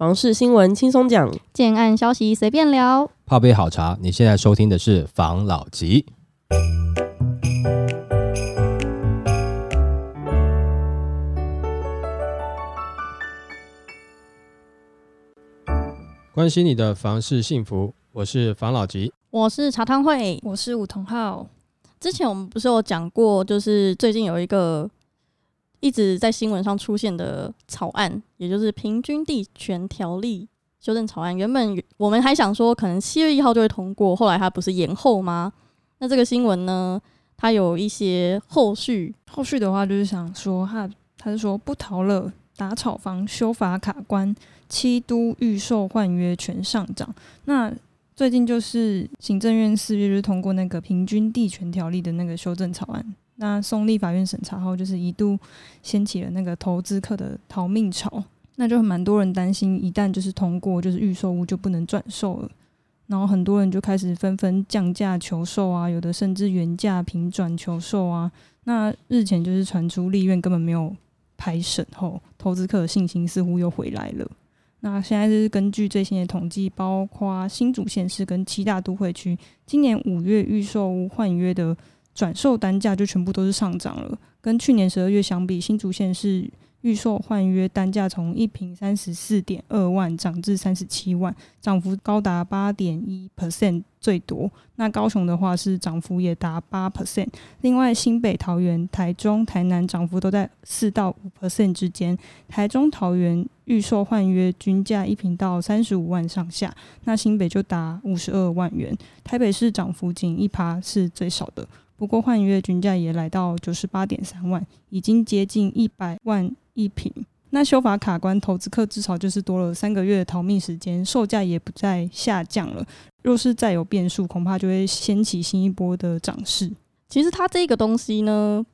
房事新闻轻松讲，建案消息随便聊。泡杯好茶，你现在收听的是房老吉。关心你的房事幸福，我是房老吉。我是茶汤会，我是吴同浩。之前我们不是有讲过，就是最近有一个一直在新闻上出现的草案，也就是《平均地权条例》修正草案。原本我们还想说，可能七月一号就会通过，后来它不是延后吗？那这个新闻呢，它有一些后续。后续的话就是想说，他他是说不逃了，打炒房修法卡关，七都预售换约全上涨。那最近就是行政院四月就是通过那个平均地权条例的那个修正草案，那送立法院审查后，就是一度掀起了那个投资客的逃命潮，那就蛮多人担心，一旦就是通过，就是预售屋就不能转售了，然后很多人就开始纷纷降价求售啊，有的甚至原价平转求售啊。那日前就是传出立院根本没有排审后，投资客的信心似乎又回来了。那现在就是根据最新的统计，包括新竹县市跟七大都会区，今年五月预售屋换约的转售单价就全部都是上涨了。跟去年十二月相比，新竹县市预售换约单价从一平三十四点二万涨至三十七万，涨幅高达八点一 percent 最多。那高雄的话是涨幅也达八 percent，另外新北、桃园、台中、台南涨幅都在四到五 percent 之间。台中、桃园预售换约均价一平到三十五万上下，那新北就达五十二万元，台北市涨幅仅一趴是最少的。不过换月均价也来到九十八点三万，已经接近一百万一平。那修法卡关，投资客至少就是多了三个月的逃命时间，售价也不再下降了。若是再有变数，恐怕就会掀起新一波的涨势。其实它这个东西呢，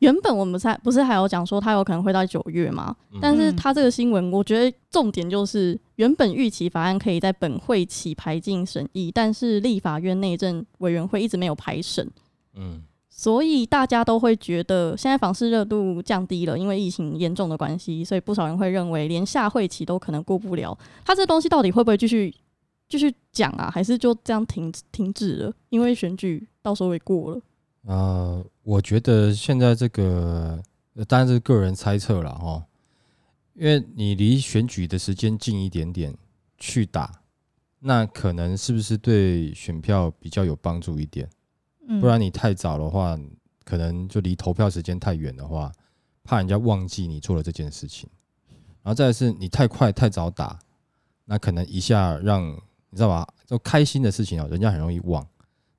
原本我们在不是还有讲说它有可能会到九月嘛？但是它这个新闻，我觉得重点就是原本预期法案可以在本会期排进审议，但是立法院内政委员会一直没有排审。嗯，所以大家都会觉得现在房市热度降低了，因为疫情严重的关系，所以不少人会认为连下会期都可能过不了。他这东西到底会不会继续继续讲啊？还是就这样停停止了？因为选举到时候也过了。啊，我觉得现在这个当然是个人猜测了哈，因为你离选举的时间近一点点去打，那可能是不是对选票比较有帮助一点？不然你太早的话，可能就离投票时间太远的话，怕人家忘记你做了这件事情。然后再是你太快太早打，那可能一下让你知道吧，就开心的事情哦，人家很容易忘。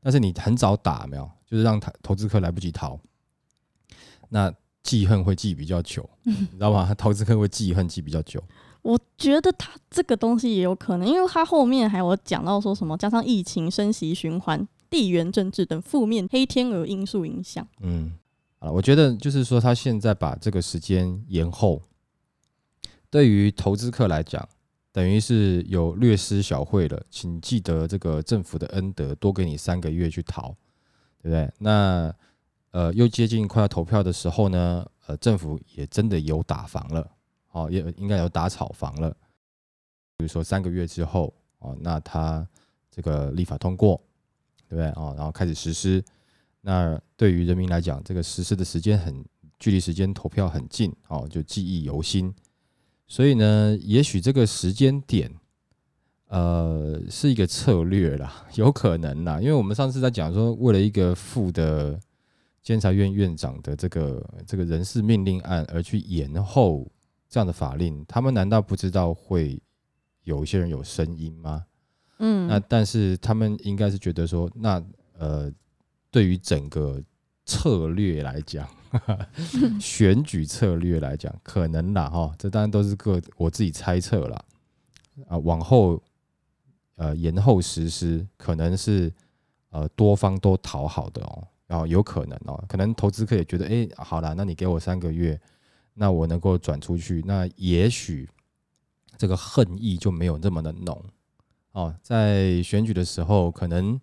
但是你很早打没有，就是让投投资客来不及逃，那记恨会记比较久，你知道吗？投资客会记恨记比较久。我觉得他这个东西也有可能，因为他后面还有讲到说什么，加上疫情升级循环。地缘政治等负面黑天鹅因素影响。嗯，啊，我觉得就是说，他现在把这个时间延后，对于投资客来讲，等于是有略施小惠了。请记得这个政府的恩德，多给你三个月去逃，对不对？那呃，又接近快要投票的时候呢，呃，政府也真的有打房了，哦，也应该有打炒房了。比如说三个月之后，哦，那他这个立法通过。对不对哦？然后开始实施，那对于人民来讲，这个实施的时间很距离时间投票很近哦，就记忆犹新。所以呢，也许这个时间点，呃，是一个策略啦，有可能啦。因为我们上次在讲说，为了一个副的监察院院长的这个这个人事命令案而去延后这样的法令，他们难道不知道会有一些人有声音吗？嗯，那但是他们应该是觉得说，那呃，对于整个策略来讲，选举策略来讲，可能啦哈，这当然都是个我自己猜测了啊。往后呃延后实施，可能是呃多方都讨好的哦，然后有可能哦，可能投资客也觉得，哎，好了，那你给我三个月，那我能够转出去，那也许这个恨意就没有那么的浓。哦，在选举的时候，可能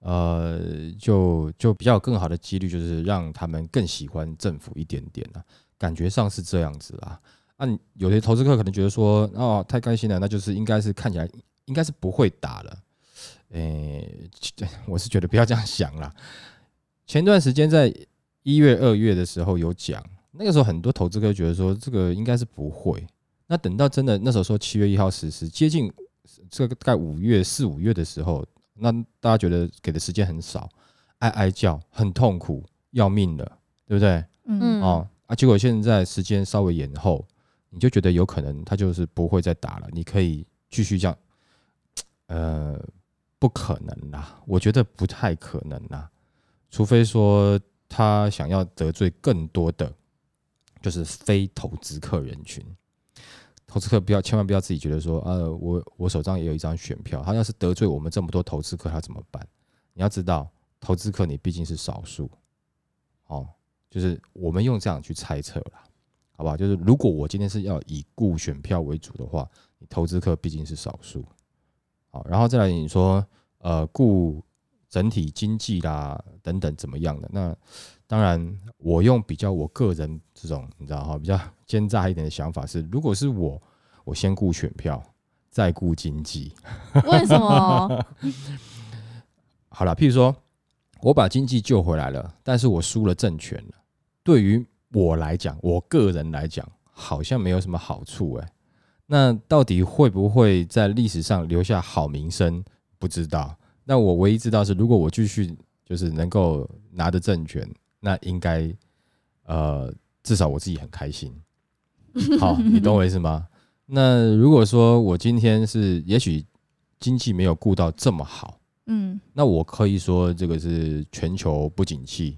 呃，就就比较更好的几率，就是让他们更喜欢政府一点点了。感觉上是这样子啦。啊，你有些投资客可能觉得说，哦，太开心了，那就是应该是看起来应该是不会打了。诶、我是觉得不要这样想啦。前段时间在一月、二月的时候有讲，那个时候很多投资客觉得说这个应该是不会。那等到真的那时候说七月一号实施，接近这个大概五月、四五月的时候，那大家觉得给的时间很少，哀哀叫，很痛苦，要命了，对不对？嗯哦啊，结果现在时间稍微延后，你就觉得有可能他就是不会再打了，你可以继续这样，呃，不可能啦，我觉得不太可能啦，除非说他想要得罪更多的，就是非投资客人群。投资客不要千万不要自己觉得说，呃，我我手上也有一张选票，他要是得罪我们这么多投资客，他怎么办？你要知道，投资客你毕竟是少数，哦，就是我们用这样去猜测啦，好不好？就是如果我今天是要以顾选票为主的话，你投资客毕竟是少数，好，然后再来你说，呃，顾整体经济啦等等怎么样的？那当然，我用比较我个人这种你知道哈，比较奸诈一点的想法是，如果是我，我先顾选票，再顾经济。为什么？好了，譬如说我把经济救回来了，但是我输了政权了，对于我来讲，我个人来讲，好像没有什么好处哎、那到底会不会在历史上留下好名声？不知道。那我唯一知道是，如果我继续就是能够拿着政权，那应该呃至少我自己很开心。好，你懂我意思吗？那如果说我今天是也许经济没有顾到这么好。嗯那我可以说这个是全球不景气，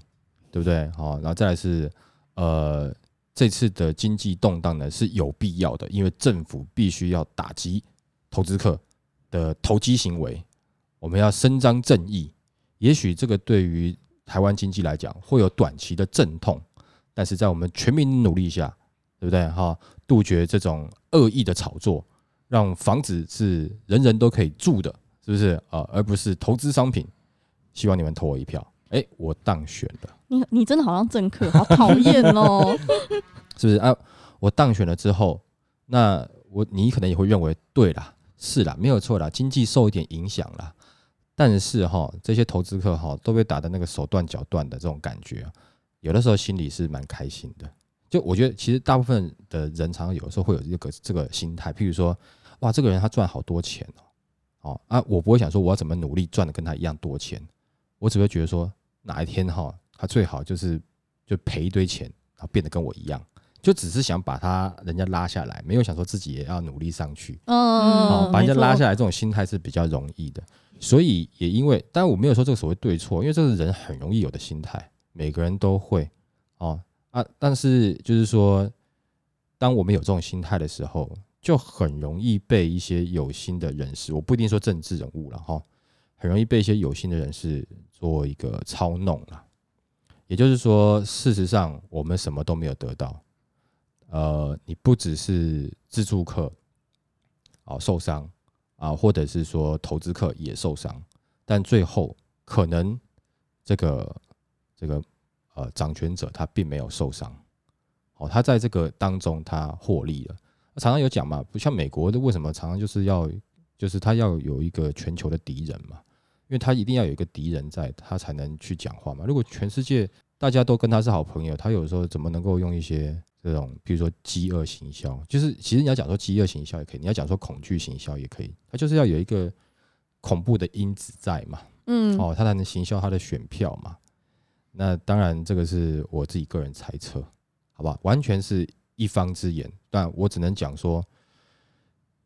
对不对？好，然后再来是呃这次的经济动荡呢是有必要的，因为政府必须要打击投资客的投机行为，我们要伸张正义。也许这个对于台湾经济来讲会有短期的阵痛，但是在我们全民努力下，对不对？哈，杜绝这种恶意的炒作，让房子是人人都可以住的，是不是啊、呃而不是投资商品。希望你们投我一票。哎，我当选了，你你真的好像政客，好讨厌哦。是不是啊？我当选了之后，那我你可能也会认为，对啦，是啦，没有错啦，经济受一点影响啦。但是哈，这些投资客哈都被打的那个手断脚断的这种感觉啊，有的时候心里是蛮开心的。就我觉得，其实大部分的人常常有的时候会有这个这个心态，譬如说，哇，这个人他赚好多钱哦，哦啊，我不会想说我要怎么努力赚的跟他一样多钱，我只会觉得说哪一天哈，他最好就是就赔一堆钱，然后变得跟我一样，就只是想把他人家拉下来，没有想说自己也要努力上去。嗯，哦，把人家拉下来。来，这种心态是比较容易的。所以也因为，当然我没有说这个所谓对错，因为这是人很容易有的心态，每个人都会哦啊。但是就是说，当我们有这种心态的时候，就很容易被一些有心的人士，我不一定说政治人物了哈，很容易被一些有心的人士做一个操弄了。也就是说，事实上我们什么都没有得到。呃，你不只是自助客哦受伤啊，或者是说投资客也受伤，但最后可能这个这个呃掌权者他并没有受伤，哦，他在这个当中他获利了。常常有讲嘛，不像美国的为什么常常就是要就是他要有一个全球的敌人嘛，因为他一定要有一个敌人在，他才能去讲话嘛。如果全世界大家都跟他是好朋友，他有时候怎么能够用一些这种，比如说饥饿行销，就是其实你要讲说饥饿行销也可以，你要讲说恐惧行销也可以，它就是要有一个恐怖的因子在嘛，嗯，哦，它才能行销它的选票嘛。那当然，这个是我自己个人猜测，好吧，完全是一方之言，但我只能讲说，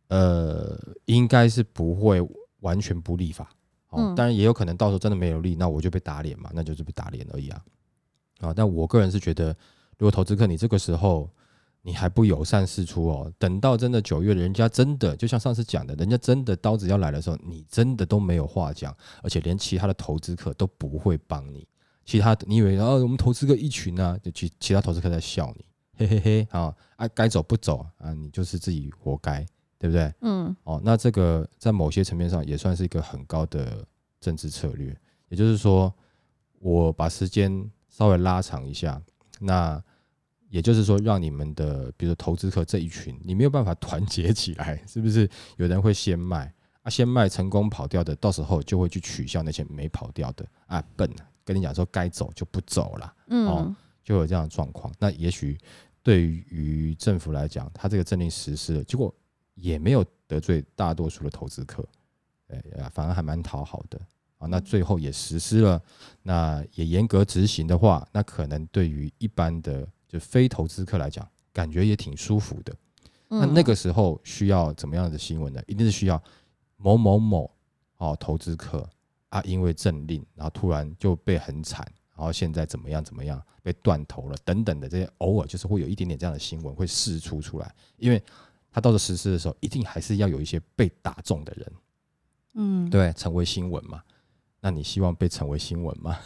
呃，应该是不会完全不立法，哦，嗯。当然也有可能到时候真的没有立，那我就被打脸嘛，那就是被打脸而已啊，啊，但我个人是觉得，如果投资客你这个时候你还不友善示出哦，等到真的九月，人家真的就像上次讲的，人家真的刀子要来的时候，你真的都没有话讲，而且连其他的投资客都不会帮你。其他你以为啊，我们投资客一群啊，就其其他投资客在笑你，嘿嘿嘿啊啊，该走不走啊，你就是自己活该，对不对？嗯哦，那这个在某些层面上也算是一个很高的政治策略，也就是说，我把时间稍微拉长一下，那也就是说，让你们的比如说投资客这一群，你没有办法团结起来，是不是？有人会先卖啊，先卖成功跑掉的，到时候就会去取笑那些没跑掉的啊，笨啊！跟你讲说该走就不走了，嗯，就有这样的状况。那也许对于政府来讲，他这个政令实施了，结果也没有得罪大多数的投资客，哎呀，反而还蛮讨好的啊。那最后也实施了，那也严格执行的话，那可能对于一般的就非投资客来讲，感觉也挺舒服的。那那个时候需要怎么样的新闻呢？一定是需要某某某哦，投资客。啊，因为政令，然后突然就被很惨，然后现在怎么样怎么样，被断头了等等的这些，偶尔就是会有一点点这样的新闻会释出出来，因为他到了实施的时候，一定还是要有一些被打中的人，嗯，对，成为新闻嘛。那你希望被成为新闻吗？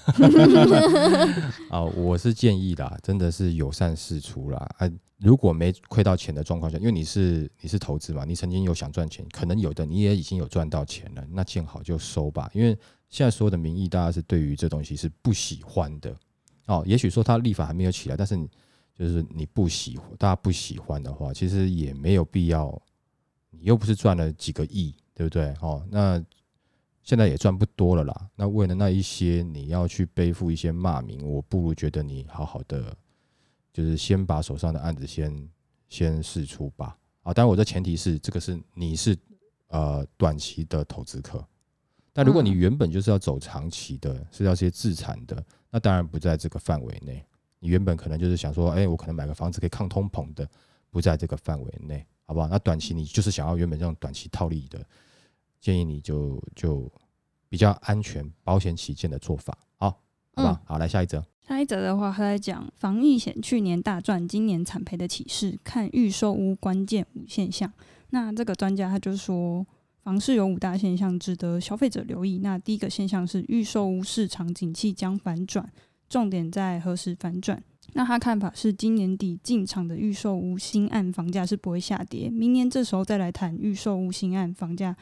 啊，我是建议啦，真的是友善事出啦。啊，如果没亏到钱的状况下，因为你是你是投资嘛，你曾经有想赚钱，可能有的你也已经有赚到钱了，那见好就收吧。因为现在所有的民意，大家是对于这东西是不喜欢的。哦，也许说他立法还没有起来，但是就是你不喜欢，大家不喜欢的话，其实也没有必要。你又不是赚了几个亿，对不对？哦，那。现在也赚不多了啦，那为了那一些你要去背负一些骂名，我不如觉得你好好的，就是先把手上的案子先先试出吧。啊，当然我的前提是这个是你是呃短期的投资客，但如果你原本就是要走长期的，是要些自产的，那当然不在这个范围内。你原本可能就是想说，哎，我可能买个房子可以抗通膨的，不在这个范围内，好不好？那短期你就是想要原本这种短期套利的。建议你就就比较安全、保险起见的做法，好，好吧？好，来下一则。下一则的话，他在讲防疫险去年大赚，今年惨赔的启示，看预售屋关键五现象。那这个专家他就说，房市有五大现象值得消费者留意。那第一个现象是预售屋市场景气将反转，重点在何时反转？那他看法是，今年底进场的预售屋新案房价是不会下跌，明年这时候再来谈预售屋新案房价。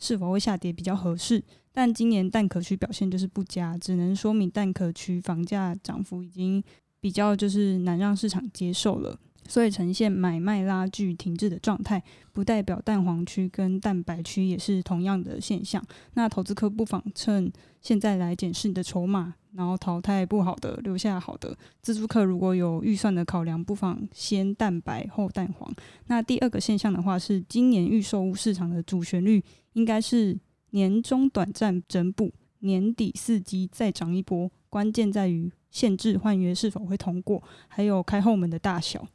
是否会下跌比较合适？但今年蛋壳区表现就是不佳，只能说明蛋壳区房价涨幅已经比较就是难让市场接受了，所以呈现买卖拉锯停滞的状态，不代表蛋黄区跟蛋白区也是同样的现象。那投资客不妨趁现在来检视你的筹码。然后淘汰不好的，留下好的。自助客如果有预算的考量，不妨先蛋白后蛋黄。那第二个现象的话，是今年预售屋市场的主旋律应该是年终短暂整补，年底四基再涨一波。关键在于限制换约是否会通过，还有开后门的大小。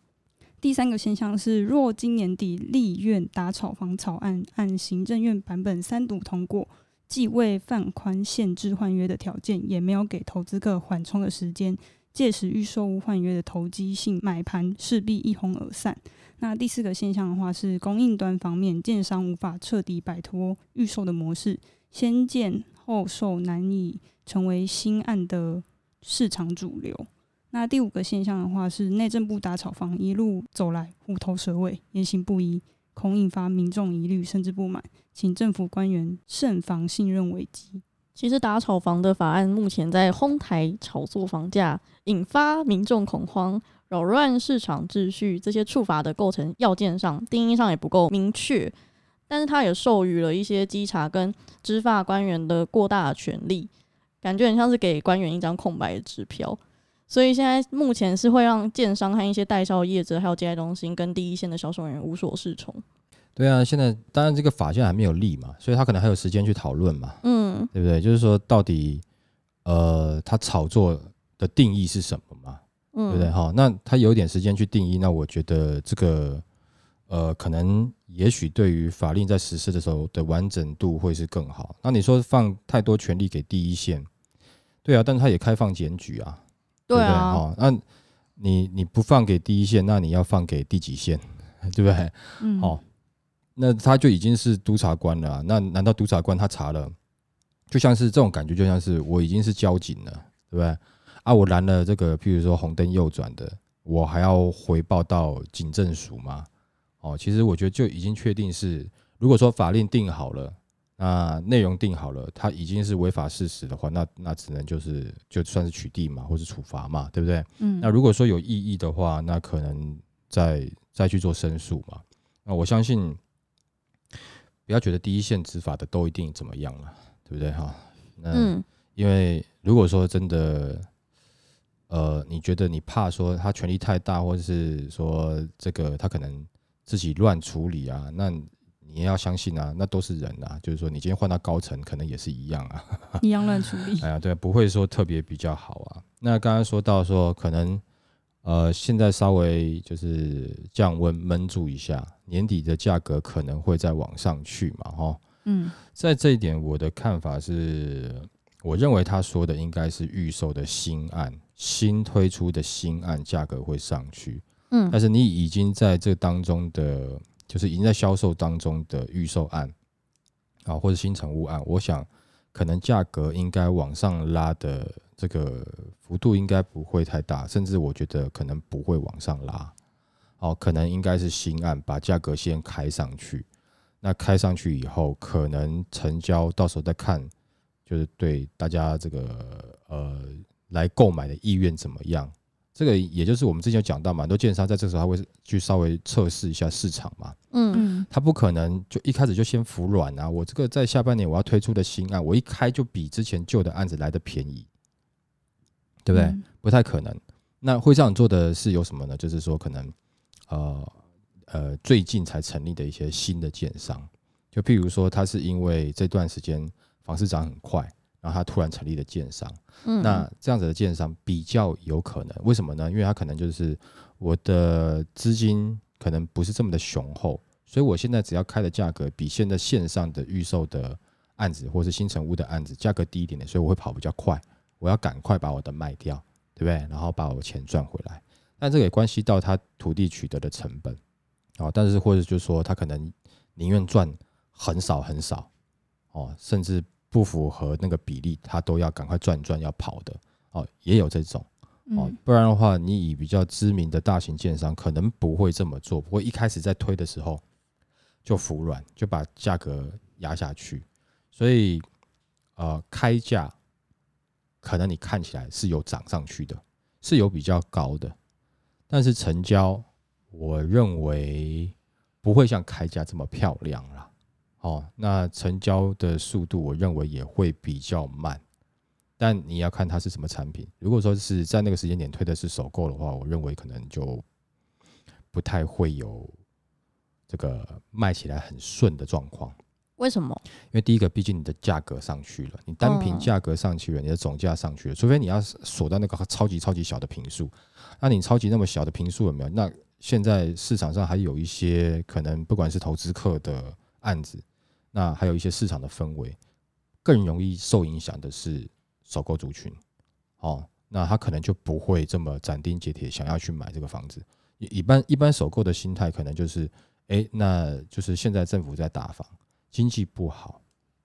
第三个现象是，若今年底立院打炒房草案按行政院版本三读通过。既未放宽限制换约的条件，也没有给投资客缓冲的时间，届时预售屋换约的投机性买盘势必一哄而散。那第四个现象的话是供应端方面，建商无法彻底摆脱预售的模式，先建后售难以成为新案的市场主流。那第五个现象的话是内政部打炒房一路走来虎头蛇尾，言行不一。恐引发民众疑虑甚至不满，请政府官员慎防信任危机。其实打炒房的法案目前在哄抬炒作房价，引发民众恐慌，扰乱市场秩序，这些处罚的构成要件上定义上也不够明确。但是他也授予了一些稽查跟执法官员的过大权利，感觉很像是给官员一张空白的支票。所以现在目前是会让建商和一些代销业者，还有接待中心跟第一线的销售人员无所适从。对啊，现在当然这个法现在还没有立嘛，所以他可能还有时间去讨论嘛，嗯，对不对？就是说到底，呃，他炒作的定义是什么嘛？嗯对不对？哈，那他有点时间去定义，那我觉得这个，呃，可能也许对于法令在实施的时候的完整度会是更好。那你说放太多权力给第一线，对啊，但是他也开放检举啊。对啊，哦，那你你不放给第一线，那你要放给第几线，对不对？嗯，哦，那他就已经是督察官了，那难道督察官他查了，就像是这种感觉，就像是我已经是交警了，对不对？啊，我拦了这个，譬如说红灯右转的，我还要回报到警政署吗？哦，其实我觉得就已经确定是，如果说法令定好了，那内容定好了，它已经是违法事实的话，那那只能就是就算是取缔嘛，或是处罚嘛，对不对？嗯，那如果说有异议的话，那可能再再去做申诉嘛。那我相信，不要觉得第一线执法的都一定怎么样了，对不对哈？那嗯因为如果说真的，呃，你觉得你怕说他权力太大，或者是说这个他可能自己乱处理啊，那你也要相信啊，那都是人啊，就是说你今天换到高层，可能也是一样啊。一样乱处理。哎呀，对，不会说特别比较好啊。那刚刚说到说，可能呃，现在稍微就是降温闷住一下，年底的价格可能会再往上去嘛，哈。嗯。在这一点，我的看法是，我认为他说的应该是预售的新案，新推出的新案价格会上去，嗯。但是你已经在这当中的，就是已经在销售当中的预售案啊，或者新成屋案，我想可能价格应该往上拉的这个幅度应该不会太大，甚至我觉得可能不会往上拉。哦，可能应该是新案把价格先开上去，那开上去以后，可能成交到时候再看，就是对大家这个呃来购买的意愿怎么样。这个也就是我们之前有讲到嘛，很多建商在这时候他会去稍微测试一下市场嘛，嗯嗯他不可能就一开始就先服软啊。我这个在下半年我要推出的新案，我一开就比之前旧的案子来的便宜，对不对？嗯不太可能。那会这样做的是有什么呢？就是说可能呃呃最近才成立的一些新的建商，就譬如说他是因为这段时间房市涨很快，然后他突然成立了建商。嗯，那这样子的建商比较有可能，为什么呢？因为他可能就是我的资金可能不是这么的雄厚，所以我现在只要开的价格比现在线上的预售的案子或是新城屋的案子价格低一点点，所以我会跑比较快，我要赶快把我的卖掉，对不对？然后把我钱赚回来。但这个也关系到他土地取得的成本，哦，但是或者就是说他可能宁愿赚很少很少，哦，甚至不符合那个比例，他都要赶快转转要跑的，哦，也有这种。哦嗯，不然的话，你以比较知名的大型建商可能不会这么做，不会一开始在推的时候就服软，就把价格压下去，所以呃，开价可能你看起来是有涨上去的，是有比较高的，但是成交，我认为不会像开价这么漂亮啦。哦，那成交的速度，我认为也会比较慢。但你要看它是什么产品。如果说是在那个时间点推的是首购的话，我认为可能就不太会有这个卖起来很顺的状况。为什么？因为第一个，毕竟你的价格上去了，你单凭嗯价格上去了，你的总价上去了，除非你要锁到那个超级超级小的平数，那你超级那么小的平数有没有？那现在市场上还有一些可能，不管是投资客的案子，那还有一些市场的氛围，更容易受影响的是首购族群，哦，那他可能就不会这么斩钉截铁想要去买这个房子。一一般一般首购的心态可能就是，诶，那就是现在政府在打房。经济不好，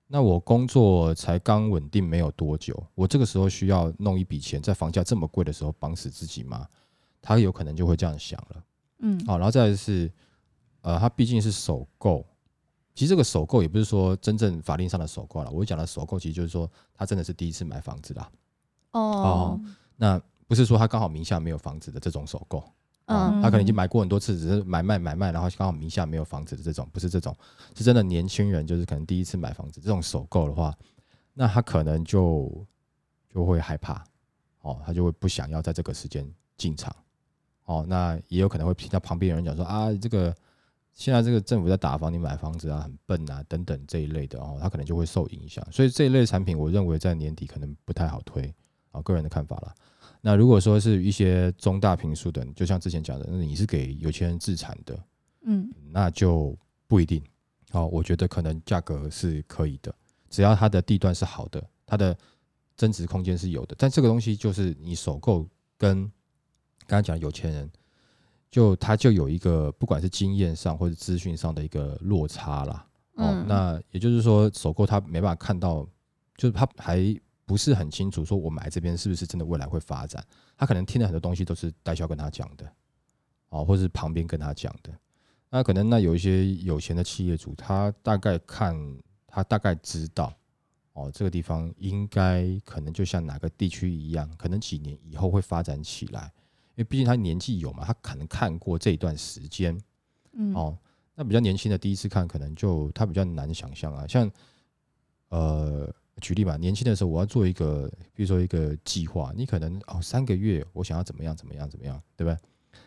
那我工作才刚稳定没有多久，我这个时候需要弄一笔钱，在房价这么贵的时候绑死自己吗？他有可能就会这样想了。嗯好，然后再来是，呃，他毕竟是首购，其实这个首购也不是说真正法令上的首购了，我讲的首购其实就是说他真的是第一次买房子啦，哦，那不是说他刚好名下没有房子的这种首购。啊，嗯他可能已经买过很多次，只是买卖买卖，然后刚好名下没有房子的这种，不是这种，是真的年轻人，就是可能第一次买房子，这种首购的话，那他可能就就会害怕，哦，他就会不想要在这个时间进场，哦，那也有可能会听到旁边有人讲说啊，这个现在这个政府在打房，你买房子啊很笨啊等等这一类的哦，它可能就会受影响，所以这一类产品，我认为在年底可能不太好推，啊，个人的看法啦。那如果说是一些中大平数的，就像之前讲的，那你是给有钱人自产的，嗯那就不一定。好，我觉得可能价格是可以的，只要它的地段是好的，它的增值空间是有的。但这个东西就是你首购跟刚才讲有钱人，就他就有一个不管是经验上或者资讯上的一个落差啦。哦嗯，那也就是说，首购他没办法看到，就是他还不是很清楚，说我买这边是不是真的未来会发展。他可能听了很多东西都是代销跟他讲的，哦，或是旁边跟他讲的。那可能那有一些有钱的企业主，他大概看他大概知道哦，这个地方应该可能就像哪个地区一样，可能几年以后会发展起来，因为毕竟他年纪有嘛，他可能看过这一段时间嗯，哦。那比较年轻的第一次看，可能就他比较难想象啊。像呃，举例嘛，年轻的时候我要做一个，比如说一个计划，你可能哦三个月我想要怎么样怎么样怎么样，对不对？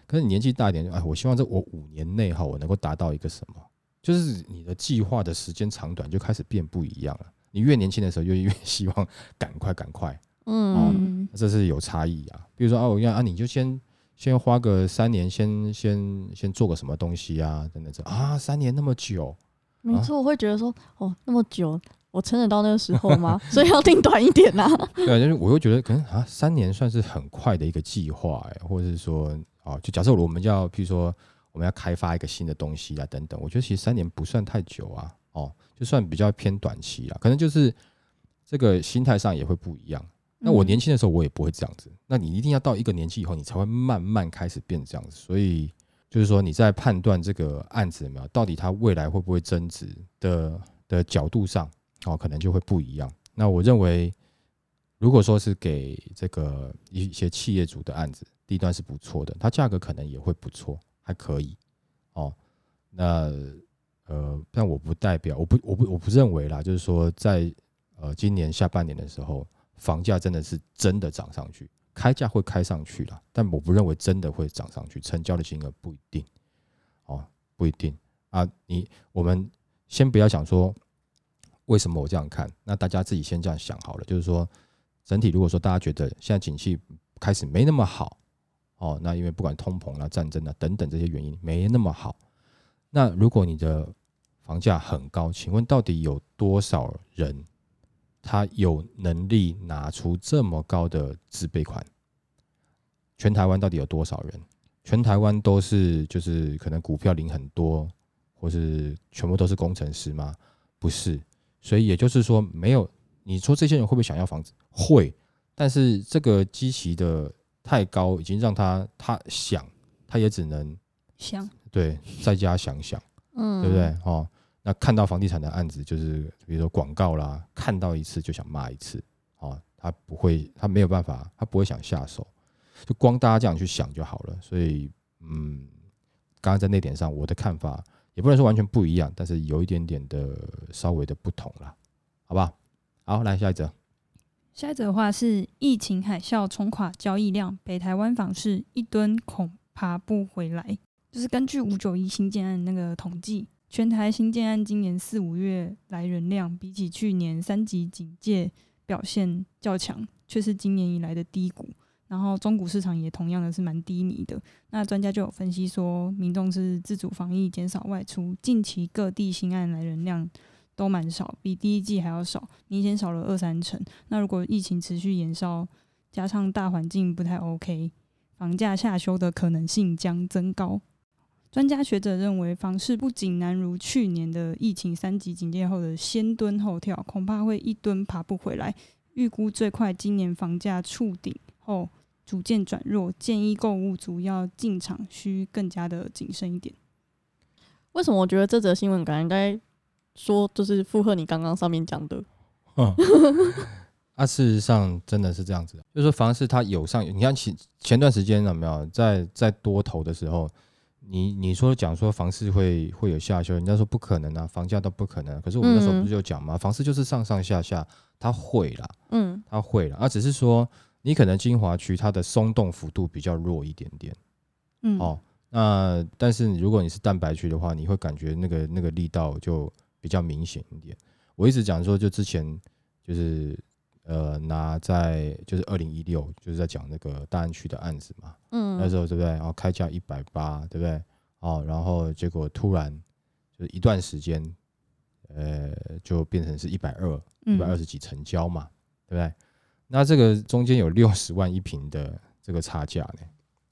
可是你年纪大一点，哎，我希望这我五年内哈，我能够达到一个什么？就是你的计划的时间长短就开始变不一样了。你越年轻的时候，就越希望赶快赶快，嗯，这是有差异啊。比如说啊，我要啊，你就先先花个三年，先先先做个什么东西啊，等等这啊，三年那么久，没错，我会觉得说，哦，那么久，我撑得到那个时候吗？所以要定短一点呐。对啊，就是我会觉得可能啊，三年算是很快的一个计划哎，或者是说啊，就假设我们要，譬如说我们要开发一个新的东西啊，等等，我觉得其实三年不算太久啊，哦，就算比较偏短期啊，可能就是这个心态上也会不一样。那我年轻的时候我也不会这样子，那你一定要到一个年纪以后，你才会慢慢开始变这样子。所以就是说你在判断这个案子有没有到底它未来会不会增值的的角度上，哦，可能就会不一样。那我认为，如果说是给这个一些企业主的案子，地段是不错的，它价格可能也会不错，还可以哦。那呃，但我不代表，我不，我不，我不认为啦，就是说在呃今年下半年的时候，房价真的是真的涨上去，开价会开上去了，但我不认为真的会涨上去，成交的金额不一定哦，不一定啊。你我们先不要想说为什么我这样看，那大家自己先这样想好了，就是说整体如果说大家觉得现在景气开始没那么好哦，那因为不管通膨啊、战争啊等等这些原因没那么好，那如果你的房价很高，请问到底有多少人他有能力拿出这么高的自备款？全台湾到底有多少人？全台湾都是就是可能股票领很多，或是全部都是工程师吗？不是，所以也就是说，没有你说这些人会不会想要房子？会，但是这个基期的太高，已经让他他想，他也只能想对在家想想。嗯，对不对？哦，那看到房地产的案子，就是比如说广告啦，看到一次就想骂一次，啊，他不会，他没有办法，他不会想下手，就光大家这样去想就好了。所以，嗯，刚刚在那点上，我的看法也不能说完全不一样，但是有一点点的稍微的不同啦，好不好？好，来下一则，下一则的话是疫情海啸冲垮交易量，北台湾房市一吨恐爬不回来。就是根据五九一新建案那个统计，全台新建案今年四五月来人量，比起去年三级警戒表现较强，却是今年以来的低谷。然后中古市场也同样的是蛮低迷的。那专家就有分析说，民众是自主防疫，减少外出，近期各地新案来人量都蛮少，比第一季还要少，明显少了二三成。那如果疫情持续延烧，加上大环境不太 OK，房价下修的可能性将增高。专家学者认为，房市不仅难如去年的疫情三级警戒后的先蹲后跳，恐怕会一蹲爬不回来。预估最快今年房价触顶后逐渐转弱，建议购物族要进场需更加的谨慎一点。为什么我觉得这则新闻感觉应该说就是附和你刚刚上面讲的？啊，事实上真的是这样子，就是说房市它有上，你看前前段时间有没有在在多头的时候，你你说讲说房市会会有下修，人家说不可能啊，房价都不可能。可是我们那时候不是就讲吗？房市就是上上下下，它会啦，嗯它会啦，啊，只是说你可能精华区它的松动幅度比较弱一点点嗯，哦。那但是如果你是蛋白区的话，你会感觉那个那个力道就比较明显一点。我一直讲说，就之前就是呃拿在就是二零一六就是在讲那个大安区的案子嘛，嗯，那时候对不对？然后开价一百八，对不对？哦，然后结果突然就是一段时间，呃，就变成是一百二，一百二十几成交嘛，对不对？那这个中间有六十万一平的这个差价呢，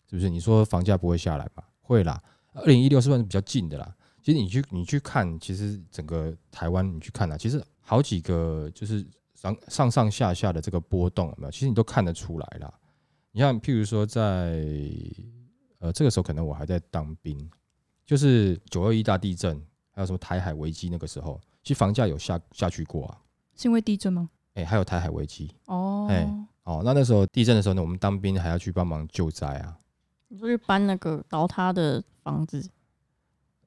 是不是？你说房价不会下来吧？会啦，二零一六算是比较近的啦。其实你去你去看，其实整个台湾你去看啊，其实好几个就是上上上下下的这个波动有没有？其实你都看得出来啦。你像，譬如说在呃这个时候可能我还在当兵，就是九二一大地震还有什么台海危机那个时候，其实房价有下下去过啊。是因为地震吗？哎、还有台海危机哦，哎哦，那那时候地震的时候呢，我们当兵还要去帮忙救灾啊。你就去搬那个倒塌的房子，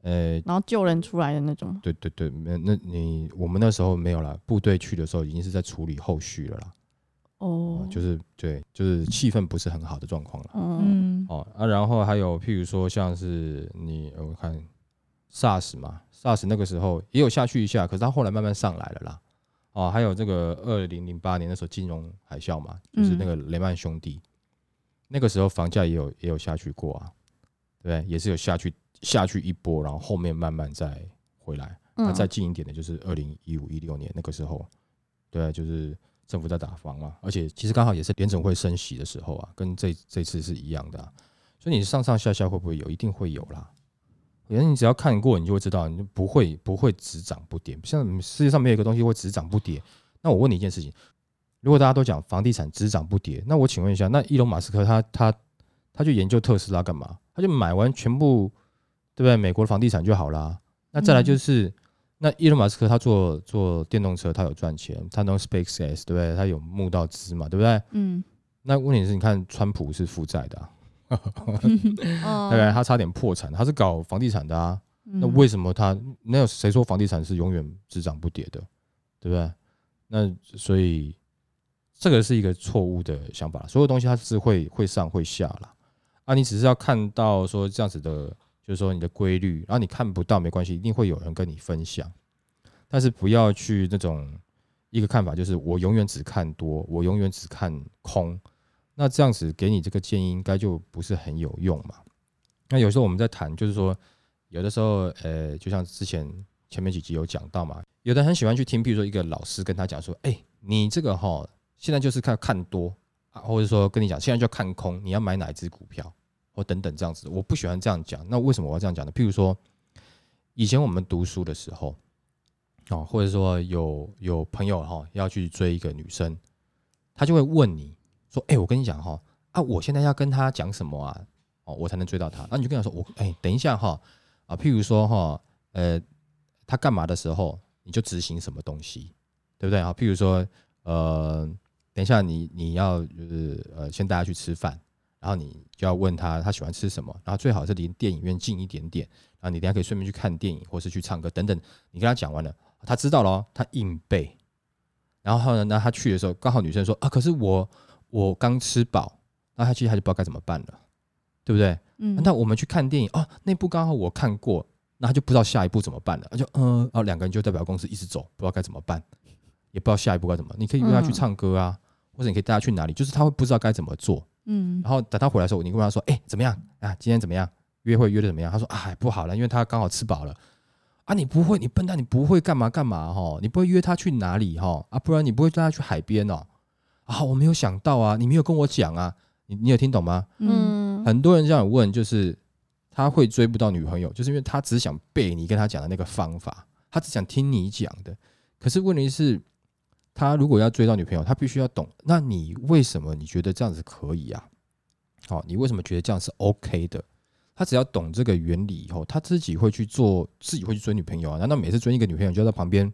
呃，然后救人出来的那种。对对对，没那你我们那时候没有啦，部队去的时候已经是在处理后续了啦。哦哦，，就是对，就是气氛不是很好的状况了。嗯嗯，哦啊，然后还有譬如说像是你呃我看 SARS 嘛，SARS 那个时候也有下去一下，可是它后来慢慢上来了啦。哦，还有这个二零零八年那时候金融海啸嘛，就是那个雷曼兄弟，那个时候房价也有也有下去过啊，对不对？也是有下去下去一波，然后后面慢慢再回来。那嗯再近一点的就是二零一五一六年那个时候，对啊，就是政府在打房嘛，而且其实刚好也是联总会升息的时候啊，跟这这次是一样的、啊，所以你上上下下会不会有？一定会有啦。反正你只要看过，你就会知道，你就不会不会只涨不跌。像世界上没有一个东西会只涨不跌。那我问你一件事情：如果大家都讲房地产只涨不跌，那我请问一下，那伊隆马斯克他他他去研究特斯拉干嘛？他就买完全部，对不对？美国的房地产就好啦。那再来就是，那伊隆马斯克他做做电动车，他有赚钱，他弄 SpaceX，对不对？他有募到资嘛，对不对？嗯，那问题是，你看川普是负债的、对不对？他差点破产，他是搞房地产的啊。那嗯为什么他那有谁说房地产是永远只涨不跌的，对不对？那所以这个是一个错误的想法，所有东西它是会会上会下啦。啊，你只是要看到说这样子的，就是说你的规律，然后你看不到没关系，一定会有人跟你分享，但是不要去那种一个看法，就是我永远只看多，我永远只看空，那这样子给你这个建议应该就不是很有用嘛。那有时候我们在谈，就是说有的时候，呃，就像之前前面几集有讲到嘛，有的很喜欢去听，比如说一个老师跟他讲说，哎、你这个哈，现在就是看看多啊，或者说跟你讲，现在就要看空，你要买哪一只股票，或等等这样子。我不喜欢这样讲，那为什么我要这样讲呢？譬如说，以前我们读书的时候，哦，或者说有有朋友哈要去追一个女生，他就会问你说，哎、我跟你讲哈，啊，我现在要跟她讲什么啊？哦，我才能追到她。那你就跟他说，我哎、等一下哈，啊，譬如说哈，呃，他干嘛的时候，你就执行什么东西，对不对啊？譬如说，呃，等一下你你要就是呃，先带他去吃饭，然后你就要问他他喜欢吃什么，然后最好是离电影院近一点点，然后你等下可以顺便去看电影或是去唱歌等等。你跟他讲完了，他知道了哦，他硬背。然后呢，那他去的时候，刚好女生说啊，可是我我刚吃饱，那他其实他就不知道该怎么办了，对不对？嗯那我们去看电影哦，那部刚好我看过，那他就不知道下一步怎么办了，他就嗯，然后两个人就代表公司一直走，不知道该怎么办，也不知道下一步该怎么。你可以约他去嗯唱歌啊，或者你可以带他去哪里，就是他会不知道该怎么做。嗯然后等他回来的时候，你跟他说，哎、怎么样啊？今天怎么样？约会约的怎么样？他说哎，不好了，因为他刚好吃饱了。啊，你不会，你笨蛋，你不会干嘛干嘛哈？你不会约他去哪里哈？啊，不然你不会带他去海边哦。啊，我没有想到啊，你没有跟我讲啊，你你有听懂吗？嗯嗯很多人这样问，就是他会追不到女朋友，就是因为他只想背你跟他讲的那个方法，他只想听你讲的。可是问题是，他如果要追到女朋友，他必须要懂。那你为什么你觉得这样子可以啊？好、你为什么觉得这样是 OK 的？他只要懂这个原理以后，他自己会去做，自己会去追女朋友啊？难道每次追一个女朋友就要在旁边，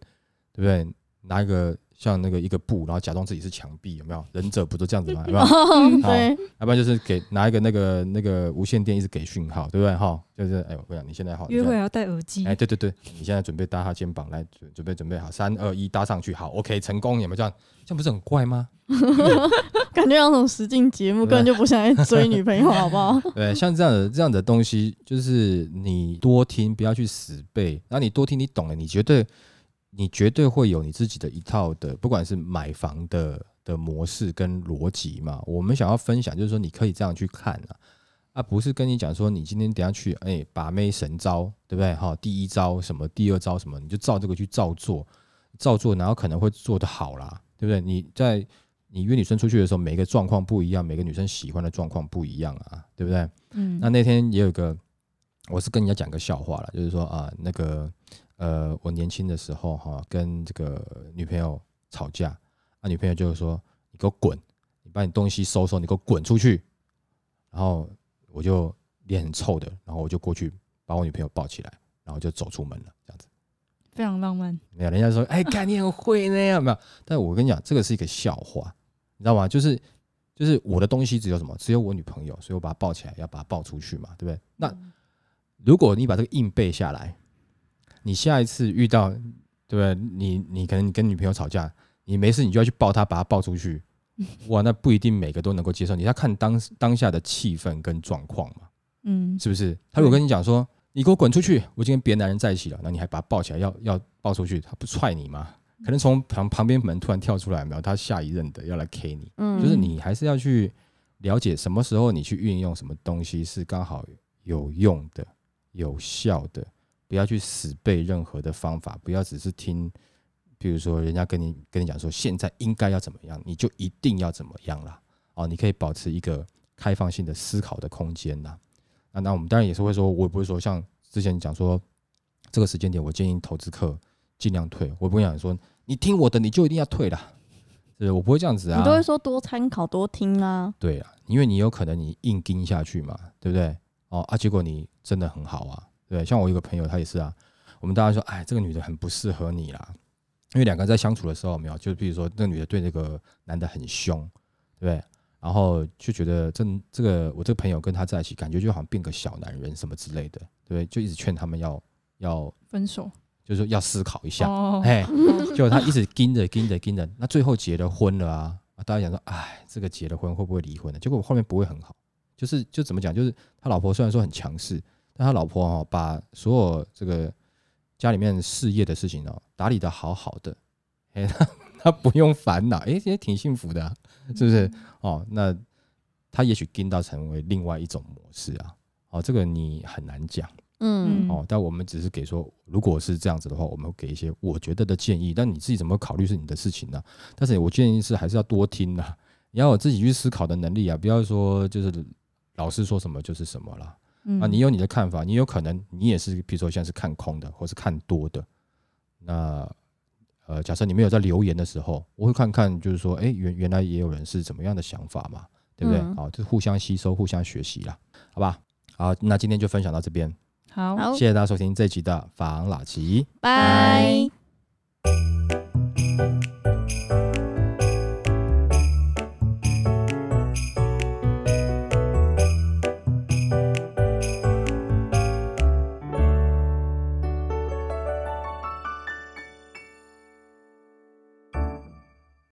对不对？拿一个像那个一个布，然后假装自己是墙壁，有没有？忍者不都这样子吗？有没有？对，要不然就是给拿一个那个那个无线电一直给讯号，对不对？哈，就是哎，我跟你讲，你现在好，你现在约会要戴耳机哎，，对对对，你现在准备搭他肩膀来，准准备准备好，三二一，搭上去，好，OK，成功，有没有这样？这样不是很怪吗？感觉那种实境节目根本就不想在追女朋友，好不好？对，像这样的这样的东西，就是你多听，不要去死背。然后你多听，你懂了，你绝对你绝对会有你自己的一套的，不管是买房的的模式跟逻辑嘛。我们想要分享，就是说你可以这样去看啊，啊，不是跟你讲说你今天等下去，哎，把妹神招，对不对？哈，第一招什么，第二招什么，你就照这个去照做，照做，然后可能会做得好啦，对不对？你在你约女生出去的时候，每个状况不一样，每个女生喜欢的状况不一样啊，对不对？嗯那那天也有个，我是跟人家讲个笑话了，就是说啊，那个呃，我年轻的时候哈、跟这个女朋友吵架，啊，女朋友就是说你给我滚，你把你东西收收，你给我滚出去。然后我就脸很臭的，然后我就过去把我女朋友抱起来，然后就走出门了，这样子。非常浪漫。没有，人家说，哎，干你很会那样没有？但我跟你讲，这个是一个笑话，你知道吗？就是就是我的东西只有什么？只有我女朋友，所以我把她抱起来，要把她抱出去嘛，对不对？那如果你把这个硬背下来，你下一次遇到，对不对？你你可能你跟女朋友吵架，你没事你就要去抱她，把她抱出去，哇，那不一定每个都能够接受。你要看当当下的气氛跟状况嘛，嗯，是不是？他如果跟你讲说，你给我滚出去，我已经跟别的男人在一起了，那你还把他抱起来要要抱出去，他不踹你吗？可能从旁旁边门突然跳出来，没有？他下一任的要来 K 你，嗯就是你还是要去了解什么时候你去运用什么东西是刚好有用的、有效的，不要去死背任何的方法，不要只是听，比如说人家跟你跟你讲说现在应该要怎么样，你就一定要怎么样啦。哦，你可以保持一个开放性的思考的空间呐。那那我们当然也是会说，我也不会说像之前讲说这个时间点，我建议投资客尽量退，我不会讲说你听我的你就一定要退啦，对我不会这样子啊。你都会说多参考多听啊，对啊，因为你有可能你硬盯下去嘛，对不对？哦啊，结果你真的很好啊，对像我有个朋友，他也是啊，我们大家说，哎，这个女的很不适合你啦，因为两个人在相处的时候，没有，就比如说那个女的对那个男的很凶，对不对？然后就觉得这这个我这个朋友跟他在一起，感觉就好像变个小男人什么之类的，对不对？就一直劝他们要要，分手就是说要思考一下，哦，哎，结果他一直盯着盯着盯着，那最后结了婚了啊！啊大家想说，哎，这个结了婚会不会离婚呢？结果后面不会很好，就是就怎么讲，就是他老婆虽然说很强势，但他老婆哦把所有这个家里面事业的事情哦打理的好好的，哎，他 他不用烦恼，哎，也挺幸福的、啊，是不是？哦，那他也许跟到成为另外一种模式啊，哦，这个你很难讲。嗯哦，但我们只是给说，如果是这样子的话，我们会给一些我觉得的建议，但你自己怎么考虑是你的事情呢、但是我建议是还是要多听啊，你要有自己去思考的能力啊，不要说就是老师说什么就是什么啦。嗯啊，你有你的看法，你有可能你也是，比如说像是看空的，或是看多的。那呃，假设你没有在留言的时候，我会看看，就是说，哎、原原来也有人是怎么样的想法嘛，对不对？嗯好，就互相吸收，互相学习啦，好吧？好，那今天就分享到这边。好，谢谢大家收听这一集的法郎拉奇。拜